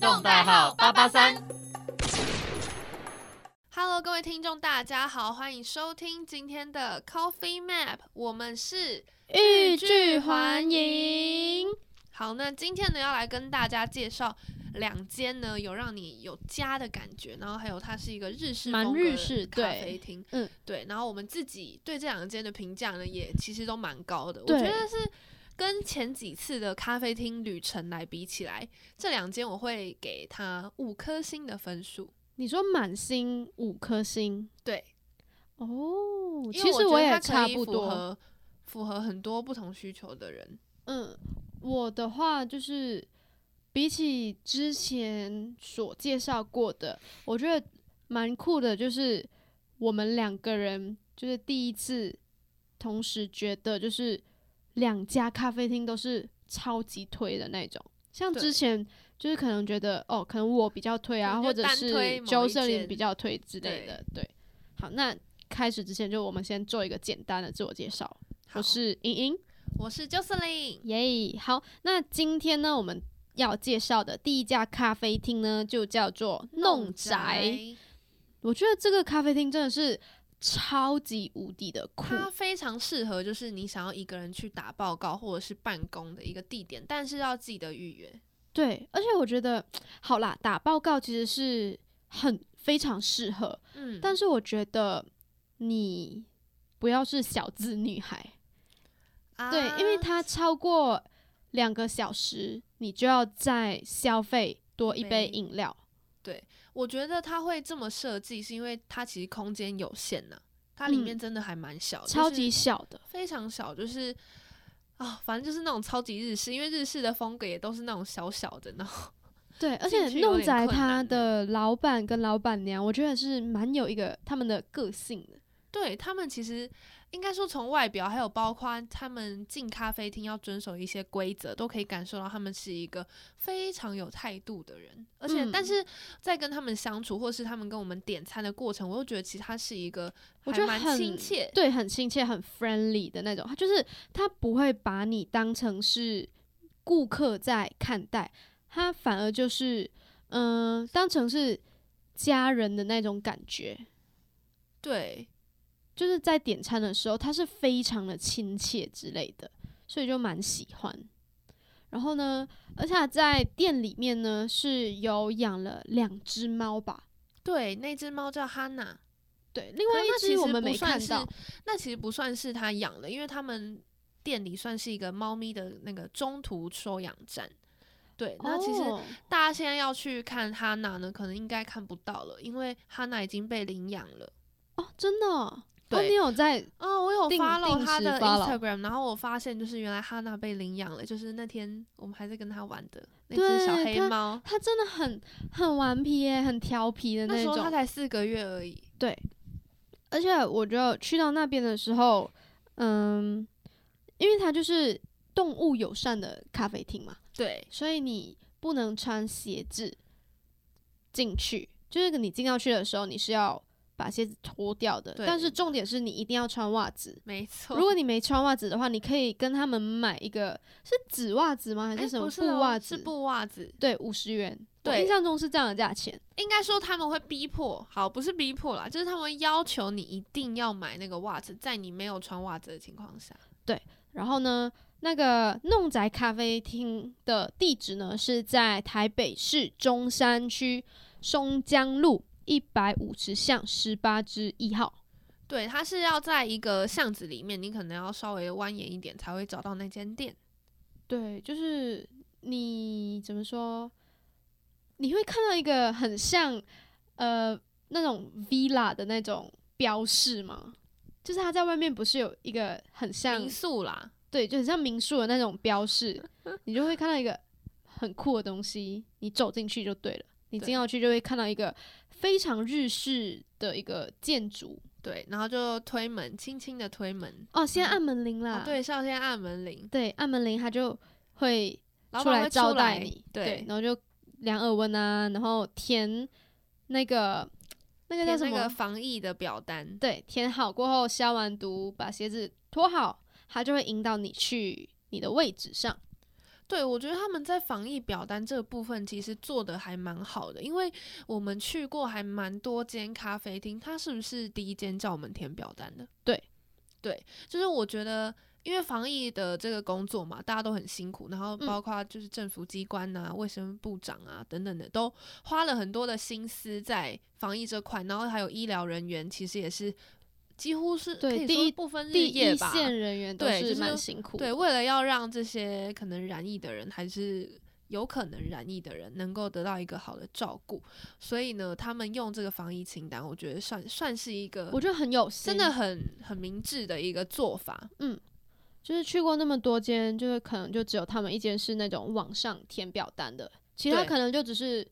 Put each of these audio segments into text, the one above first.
动代号八八三。Hello，各位听众，大家好，欢迎收听今天的 Coffee Map，我们是欲拒还迎。好，那今天呢要来跟大家介绍两间呢有让你有家的感觉，然后还有它是一个日式蛮风格的日式咖对啡厅，嗯，对。然后我们自己对这两间的评价呢也其实都蛮高的，我对觉得是跟前几次的咖啡厅旅程来比起来，这两间我会给它五颗星的分数。你说满星五颗星对，哦，其实我也差不多。合符合很多不同需求的人。嗯，我的话就是比起之前所介绍过的，我觉得蛮酷的，就是我们两个人就是第一次同时觉得就是两家咖啡厅都是超级推的那种，像之前。就是可能觉得哦，可能我比较推啊，或者是推某一 Jocelyn 间比较推之类的。对，好，那开始之前就我们先做一个简单的自我介绍。我是莹莹，我是 Jocelyn，耶好，那今天呢，我们要介绍的第一家咖啡厅呢，就叫做弄宅。我觉得这个咖啡厅真的是超级无敌的酷，它非常适合就是你想要一个人去打报告或者是办公的一个地点，但是要记得预约。对，而且我觉得好啦，打报告其实是很非常适合，嗯，但是我觉得你不要是小资女孩，对，因为啊它超过两个小时，你就要再消费多一杯杯饮料。我觉得它会这么设计，是因为它其实空间有限呐、它里面嗯真的还蛮小的，超级就是小的，非常小，就是啊，反正就是那种超级日式，因为日式的风格也都是那种小小的，然后对，而且弄点困宅它的老板跟老板娘，我觉得是蛮有一个他们的个性的。对他们其实应该说从外表，还有包括他们进咖啡厅要遵守一些规则，都可以感受到他们是一个非常有态度的人。而且，嗯但是在跟他们相处，或是他们跟我们点餐的过程，我又觉得其实他是一个还蛮我觉得很亲切。对，很亲切，很 friendly 的那种。他就是他不会把你当成是顾客在看待，他反而就是嗯、当成是家人的那种感觉。对，就是在点餐的时候，他是非常的亲切之类的，所以就蛮喜欢。然后呢，而且他在店里面呢是有养了两只猫吧？对，那只猫叫哈娜，对，另外一只我们没看到。那其实不算是他养的，因为他们店里算是一个猫咪的那个中途收养站。对，那其实哦大家现在要去看哈娜呢，可能应该看不到了，因为哈娜已经被领养了。哦，真的哦，哦你有在哦，我有定 follow 他的 Instagram，然后我发现就是原来哈娜被领养了，就是那天我们还在跟他玩的那对只小黑猫，他真的很很顽皮耶，很调皮的那时候他。才四个月而已。对，而且我觉得去到那边的时候，嗯，因为它就是动物友善的咖啡厅嘛，对，所以你不能穿鞋子进去，就是你进到去的时候，你是要把鞋子脱掉的。对但是重点是你一定要穿袜子。没错。如果你没穿袜子的话，你可以跟他们买一个是纸袜子吗？还是什么布袜子？是布袜子。对，五十元。我对印象中是这样的价钱。应该说他们会逼迫，好，不是逼迫啦，就是他们要求你一定要买那个袜子，在你没有穿袜子的情况下。对然后呢，那个弄宅咖啡厅的地址呢是在台北市中山区松江路一百五十巷十八之一号。对，它是要在一个巷子里面，你可能要稍微蜿蜒一点才会找到那间店。对，就是你怎么说？你会看到一个很像呃那种 villa 的那种标示吗？就是它在外面不是有一个很像民宿啦，对，就很像民宿的那种标示，你就会看到一个很酷的东西，你走进去就对了。你进到去就会看到一个非常日式的一个建筑对，然后就推门，轻轻的推门。哦，先嗯按门铃啦，哦，对，是要先按门铃，对，按门铃他就会出来招待你，对，然后就量耳温啊，然后填那个那个叫什么？填那个防疫的表单。对，填好过后消完毒，把鞋子脱好，他就会引导你去你的位置上。对，我觉得他们在防疫表单这个部分其实做的还蛮好的，因为我们去过还蛮多间咖啡厅，他是不是第一间叫我们填表单的？对，对，就是我觉得。因为防疫的这个工作嘛，大家都很辛苦，然后嗯包括就是政府机关呐、卫生部长啊等等的，都花了很多的心思在防疫这块，然后还有医疗人员，其实也是几乎是对第一不分日第一。线人员都是是蛮辛苦的。对，为了要让这些可能染疫的人，还是有可能染疫的人，能够得到一个好的照顾，所以呢，他们用这个防疫清单，我觉得算算是一个我觉得很有心，真的很很明智的一个做法。嗯就是去过那么多间，就是可能就只有他们一间是那种网上填表单的，其他可能就只是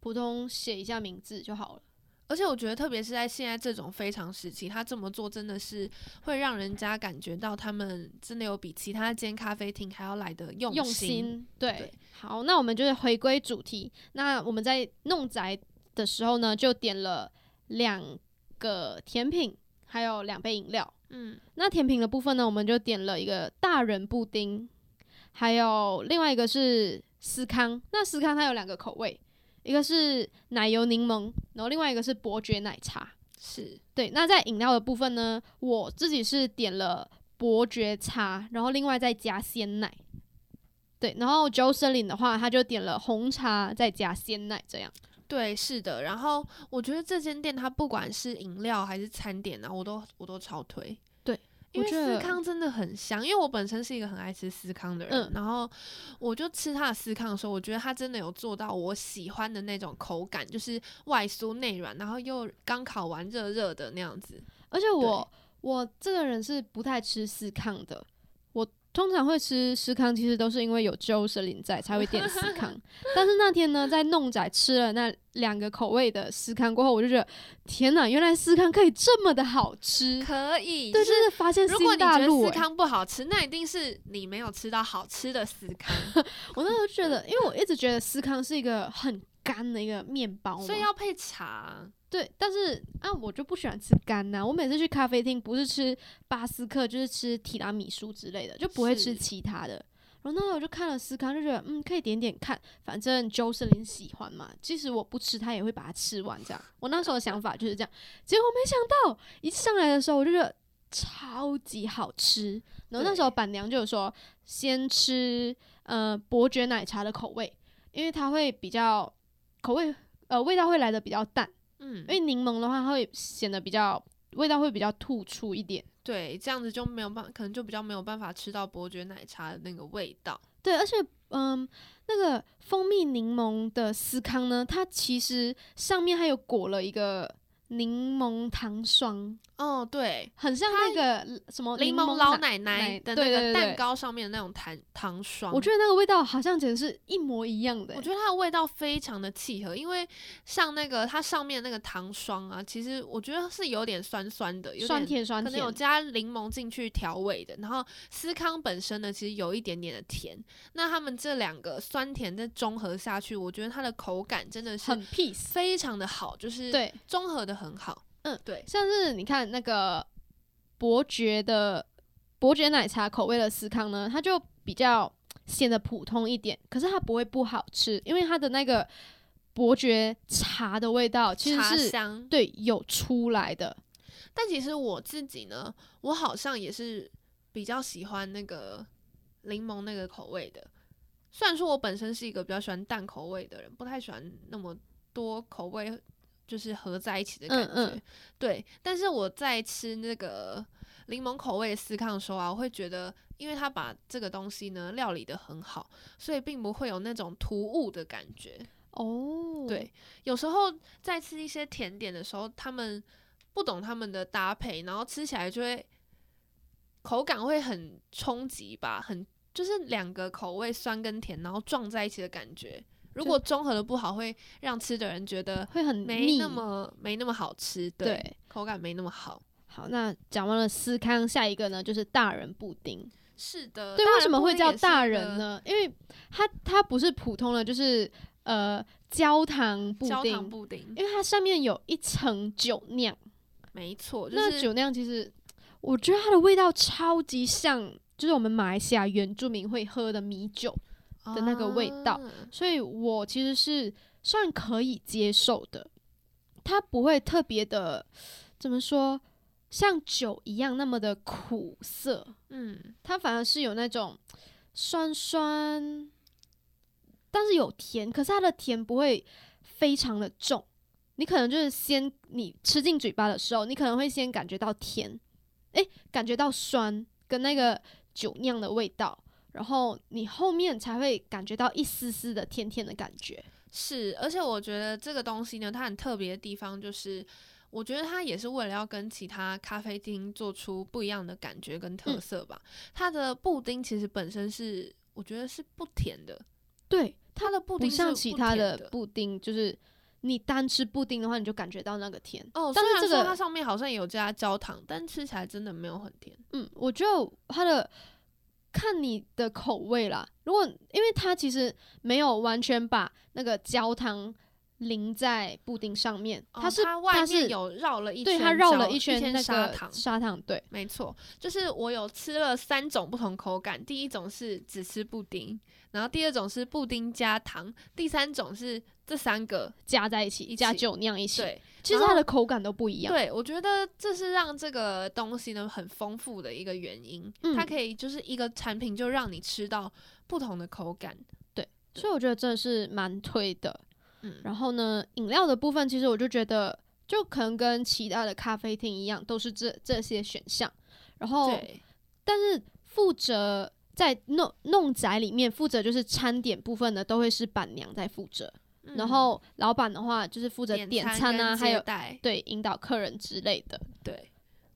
普通写一下名字就好了。而且我觉得，特别是在现在这种非常时期，他这么做真的是会让人家感觉到他们真的有比其他间咖啡厅还要来的用用心。心，对，对好，那我们就是回归主题。那我们在弄宅的时候呢，就点了两个甜品，还有两杯饮料。嗯，那甜品的部分呢，我们就点了一个大人布丁，还有另外一个是司康。那司康它有两个口味，一个是奶油柠檬，然后另外一个是伯爵奶茶。是对，那在饮料的部分呢，我自己是点了伯爵茶，然后另外再加鲜奶。对，然后林的话，他就点了红茶再加鲜奶，这样。对，是的。然后我觉得这间店它不管是饮料还是餐点啊，我都我都超推。对，因为司康真的很香，因为我本身是一个很爱吃司康的人，嗯然后我就吃它的司康的时候，我觉得它真的有做到我喜欢的那种口感，就是外酥内软，然后又刚烤完热热的那样子。而且我我这个人是不太吃司康的，我通常会吃司康，其实都是因为有 Joe 森林在才会点司康。但是那天呢，在弄仔吃了那两个口味的司康过后，我就觉得天哪，原来司康可以这么的好吃。可以，对，就就是是发现如果新你觉得司康不好吃，那一定是你没有吃到好吃的司康，我那时候觉得，因为我一直觉得司康是一个很干的一个面包，所以要配茶。对，但是啊，我就不喜欢吃干呐、我每次去咖啡厅，不是吃巴斯克，就是吃提拉米苏之类的，就不会吃其他的。然后那时候我就看了思康，就觉得嗯，可以点点看，反正 Joe 森林喜欢嘛，即使我不吃，他也会把它吃完。这样，我那时候的想法就是这样。结果没想到一上来的时候，我就觉得超级好吃。然后那时候板娘就有说，先吃呃伯爵奶茶的口味，因为它会比较口味呃味道会来的比较淡。嗯因，为柠檬的话，它会显得比较味道会比较突出一点。对，这样子就没有办，可能就比较没有办法吃到伯爵奶茶的那个味道。对，而且嗯，那个蜂蜜柠檬的司康呢，它其实上面还有裹了一个柠檬糖霜，哦，对，很像那个什么柠檬檬老奶。奶奶的那个蛋糕上面的那种糖糖霜，我觉得那个味道好像简直是一模一样的欸、我觉得它的味道非常的契合，因为像那个它上面那个糖霜啊，其实我觉得是有点酸酸的，有酸甜酸甜可能有，加柠檬进去调味的。然后司康本身呢，其实有一点点的甜，那他们这两个酸甜的综合下去，我觉得它的口感真的是很 peace。非常的好，就是对，综合的很好。嗯，对，像是你看那个伯爵的伯爵奶茶口味的司康呢，它就比较显得普通一点，可是它不会不好吃，因为它的那个伯爵茶的味道其实茶是香。对有出来的。但其实我自己呢，我好像也是比较喜欢那个柠檬那个口味的。虽然说我本身是一个比较喜欢淡口味的人，不太喜欢那么多口味就是合在一起的感觉。嗯嗯对，但是我在吃那个柠檬口味的司康的时候啊，我会觉得，因为他把这个东西呢料理的很好，所以并不会有那种突兀的感觉。哦，对，有时候在吃一些甜点的时候，他们不懂他们的搭配，然后吃起来就会口感会很冲击吧，很就是两个口味酸跟甜，然后撞在一起的感觉。如果综合的不好，会让吃的人觉得会很腻没那么没那么好吃，对，对。口感没那么好。好，那讲完了司康，下一个呢就是大人布丁。是的，对，为什么会叫大？人呢？因为它它不是普通的，就是呃焦糖布焦丁，糖布丁，因为它上面有一层酒酿。没错，就是那酒酿其实，我觉得它的味道超级像，就是我们马来西亚原住民会喝的米酒。的那个味道，啊所以我其实是算可以接受的。它不会特别的怎么说，像酒一样那么的苦涩，嗯，它反而是有那种酸酸，但是有甜，可是它的甜不会非常的重。你可能就是先你吃进嘴巴的时候，你可能会先感觉到甜，诶，感觉到酸跟那个酒酿的味道，然后你后面才会感觉到一丝丝的甜甜的感觉。是，而且我觉得这个东西呢，它很特别的地方就是，我觉得它也是为了要跟其他咖啡厅做出不一样的感觉跟特嗯色吧。它的布丁其实本身是，我觉得是不甜的，对，它的布丁是像其他的布丁，就是你单吃布丁的话，你就感觉到那个甜。哦，但是这个它上面好像有加焦糖，但吃起来真的没有很甜。嗯，我觉得它的看你的口味啦。如果因为它其实没有完全把那个焦糖淋在布丁上面，哦它是它外面是有绕了一圈对圈它绕了一圈那个砂糖，砂糖，对，没错，就是我有吃了三种不同口感，第一种是只吃布丁，然后第二种是布丁加糖，第三种是这三个。加在一起，加一起酒酿一起，对其实它的口感都不一样。对，我觉得这是让这个东西呢很丰富的一个原因，它嗯可以就是一个产品就让你吃到不同的口感。对所以我觉得真的是蛮推的。嗯，然后呢，饮料的部分，其实我就觉得，就可能跟其他的咖啡厅一样，都是这这些选项。然后，但是负责在弄弄宅里面负责就是餐点部分的，都会是板娘在负责。然嗯后老板的话就是负责点餐啊，跟还有对引导客人之类的。对。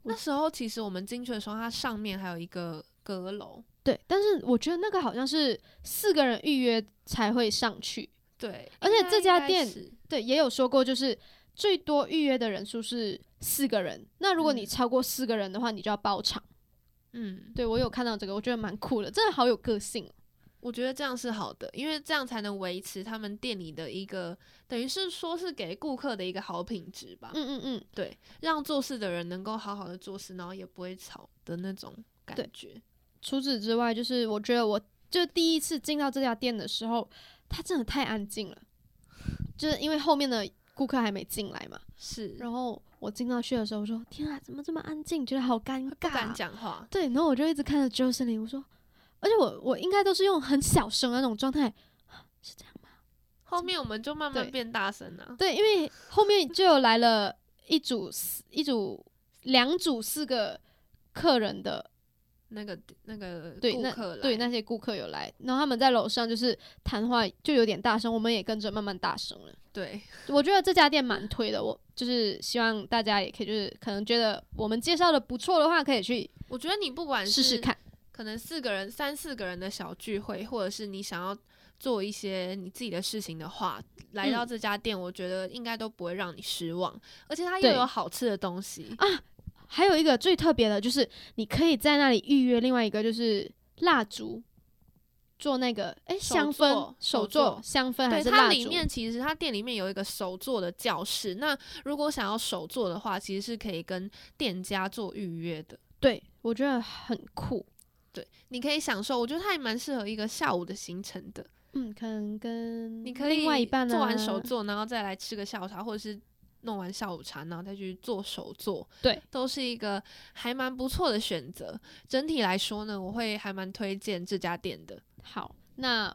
那时候其实我们进去的时候，它上面还有一个阁楼，对，但是我觉得那个好像是四个人预约才会上去。对，而且这家店对，也有说过，就是最多预约的人数是四个人。那如果你嗯超过四个人的话，你就要包场。嗯，对我有看到这个，我觉得蛮酷的，真的好有个性哦。我觉得这样是好的，因为这样才能维持他们店里的一个，等于是说是给顾客的一个好品质吧。嗯嗯嗯，对，让做事的人能够好好的做事，然后也不会吵的那种感觉。除此之外，就是我觉得我就第一次进到这家店的时候，它真的太安静了，就是因为后面的顾客还没进来嘛。是，然后我进到去的时候，我说：“天啊，怎么这么安静？觉得好尴尬不敢。讲话”。对，然后我就一直看着 Jocelyn，我说，而且我我应该都是用很小声的那种状态，是这样吗？后面我们就慢慢对变大声啊。对，因为后面就有来了一组四一组两组四个客人的，那个那个对那对那些顾客有来，然后他们在楼上就是谈话就有点大声，我们也跟着慢慢大声了。对我觉得这家店蛮推的，我就是希望大家也可以，就是可能觉得我们介绍的不错的话，可以去我觉得你不管是试试看。可能四个人、三四个人的小聚会，或者是你想要做一些你自己的事情的话，来到嗯这家店，我觉得应该都不会让你失望，而且它又有好吃的东西。还有一个最特别的就是，你可以在那里预约另外一个就是蜡烛，做那个诶手香氛手手作香氛还对，它？里面其实它店里面有一个手作的教室，那如果想要手作的话，其实是可以跟店家做预约的。对我觉得很酷。对，你可以享受，我觉得它也蛮适合一个下午的行程的。嗯，可能跟你可以另外一半呢、做完手作，然后再来吃个下午茶，或者是弄完下午茶，然后再去做手作，对，都是一个还蛮不错的选择。整体来说呢，我会还蛮推荐这家店的。好，那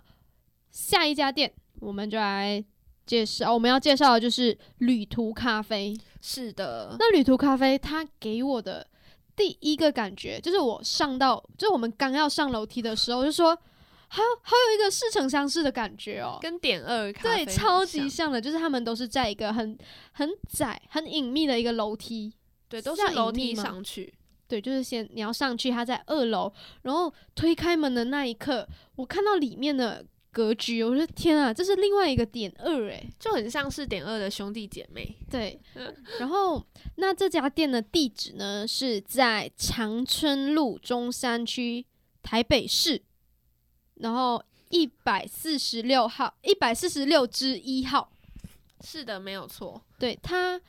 下一家店我们就来介绍，我们要介绍的就是旅途咖啡。是的，那旅途咖啡它给我的第一个感觉，就是我上到，就是我们刚要上楼梯的时候，就说好好有一个似曾相识的感觉哦。跟点二对，超级像像的，就是他们都是在一个很很窄、很隐秘的一个楼梯，对，都是楼梯上去。对，就是先你要上去，他在二楼，然后推开门的那一刻，我看到里面的格局，我说天啊，这是另外一个点二诶。就很像是点二的兄弟姐妹。对，然后那这家店的地址呢是在长春路中山区台北市，然后一百四十六号，一百四十六之一号。是的，没有错。对，它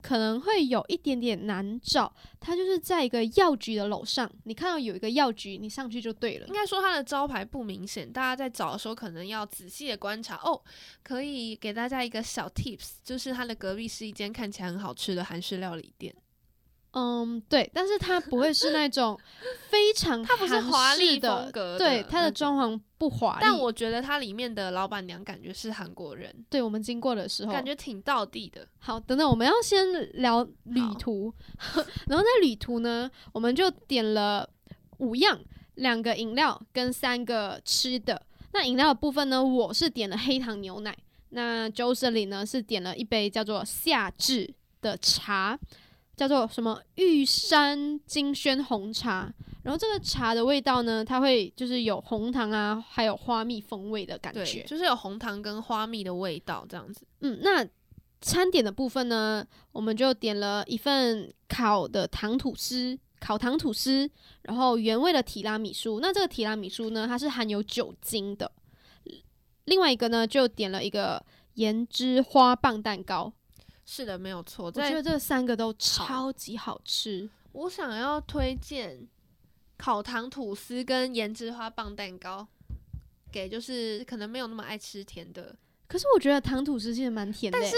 可能会有一点点难找，它就是在一个药局的楼上，你看到有一个药局，你上去就对了应。该说它的招牌不明显，大家在找的时候可能要仔细的观察哦。可以给大家一个小 tips，就是它的隔壁是一间看起来很好吃的韩式料理店，嗯，对，但是它不会是那种非常 它不是华丽的风格的对，它的装潢不华丽。但我觉得它里面的老板娘感觉是韩国人，对我们经过的时候，感觉挺到地的。好，等等，我们要先聊旅好途，然后在旅途呢，我们就点了五样，两个饮料跟三个吃的。那饮料的部分呢，我是点了黑糖牛奶，那 Jocelyn 呢是点了一杯叫做夏至的茶，叫做什么玉山金萱红茶。然后这个茶的味道呢，它会就是有红糖啊，还有花蜜风味的感对，觉。就是有红糖跟花蜜的味道这样子。嗯，那餐点的部分呢，我们就点了一份烤的糖吐司，烤糖吐司，然后原味的提拉米苏。那这个提拉米苏呢，它是含有酒精的。另外一个呢，就点了一个盐之花棒蛋糕。是的，没有错。我觉得这三个都超级好吃。我想要推荐烤糖吐司跟盐之花棒蛋糕，给就是可能没有那么爱吃甜的，可是我觉得糖吐司其实蛮甜的欸、但是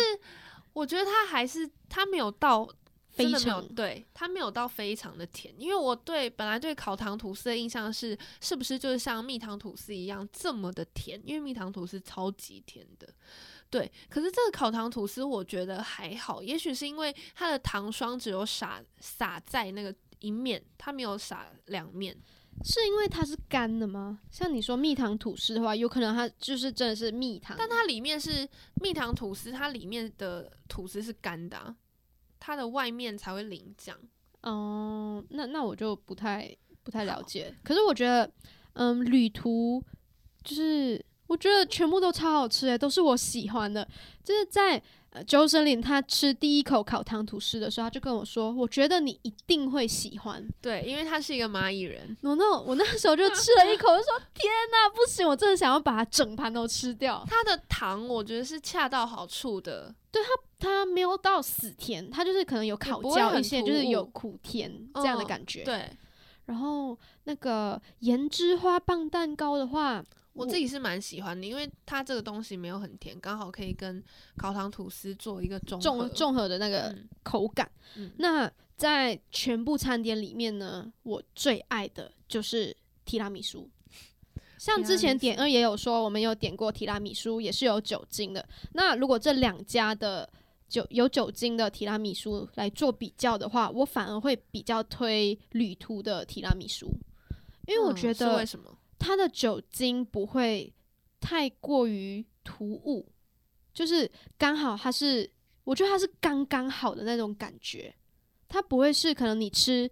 我觉得它还是它没有到非常对它没有到非常的甜，因为我对本来对烤糖吐司的印象是是不是就是像蜜糖吐司一样这么的甜，因为蜜糖吐司超级甜的。对，可是这个烤糖吐司我觉得还好，也许是因为它的糖霜只有撒撒在那个一面，它没有撒两面。是因为它是干的吗？像你说蜜糖吐司的话，有可能它就是真的是蜜糖，但它里面是蜜糖吐司，它里面的吐司是干的、啊，它的外面才会淋酱。哦，那那我就不太不太了解。可是我觉得，嗯，旅途就是我觉得全部都超好吃诶，都是我喜欢的。就是在呃周森林他吃第一口烤糖吐司的时候，他就跟我说，我觉得你一定会喜欢。对，因为他是一个蚂蚁人，我那我那时候就吃了一口，就说天哪，不行，我真的想要把它整盘都吃掉。它的糖我觉得是恰到好处的。对它它没有到死甜，它就是可能有烤焦一些，就是有苦甜这样的嗯感觉。对然后那个盐之花棒蛋糕的话，我自己是蛮喜欢的，因为它这个东西没有很甜，刚好可以跟烤糖吐司做一个中和综综合的那个嗯口感。嗯那在全部餐点里面呢，我最爱的就是提拉米苏。像之前点二也有说，我们有点过提拉米苏，也是有酒精的。那如果这两家的酒有酒精的提拉米苏来做比较的话，我反而会比较推旅途的提拉米苏，因为我觉得为什么？它的酒精不会太过于突兀，就是刚好它是，我觉得它是刚刚好的那种感觉，它不会是可能你吃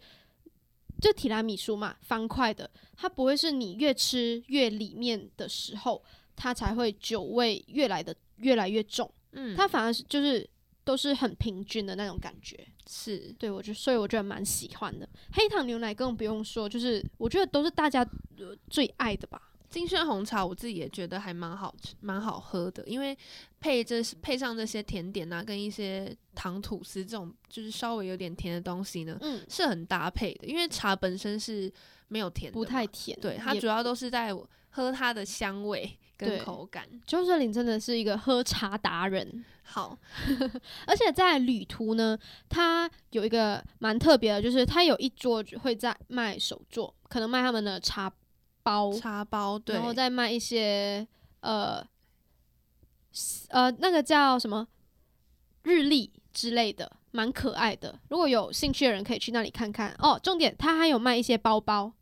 就提拉米苏嘛，方块的，它不会是你越吃越里面的时候，它才会酒味越来的越来越重，嗯，它反而是就是都是很平均的那种感觉。是对我觉得，所以我觉得蛮喜欢的。黑糖牛奶更不用说，就是我觉得都是大家、呃、最爱的吧。金萱红茶，我自己也觉得还蛮好吃、蛮好喝的，因为配这配上这些甜点啊，跟一些糖吐司这种就是稍微有点甜的东西呢，嗯，是很搭配的。因为茶本身是没有甜的，不太甜，对，它主要都是在喝它的香味跟对口感。周哲林真的是一个喝茶达人，好，而且在旅途呢，他有一个蛮特别的，就是他有一桌会在卖手作，可能卖他们的茶包，茶包对然，后再卖一些呃呃那个叫什么日历之类的，蛮可爱的。如果有兴趣的人可以去那里看看哦。重点，他还有卖一些包包，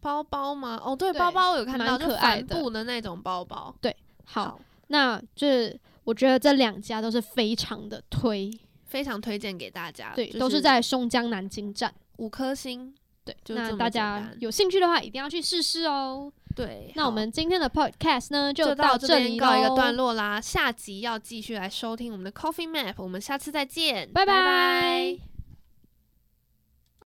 包包吗？哦，对，对包包我有看到，就帆可爱的布的那种包包。对好，那这我觉得这两家都是非常的推，非常推荐给大家。对，就都是在松江南京站。五颗星。对，就那大家有兴趣的话，一定要去试试哦。对，那我们今天的 podcast 呢，就到这边里告一个段落啦。下集要继续来收听我们的 Coffee Map，我们下次再见，拜拜拜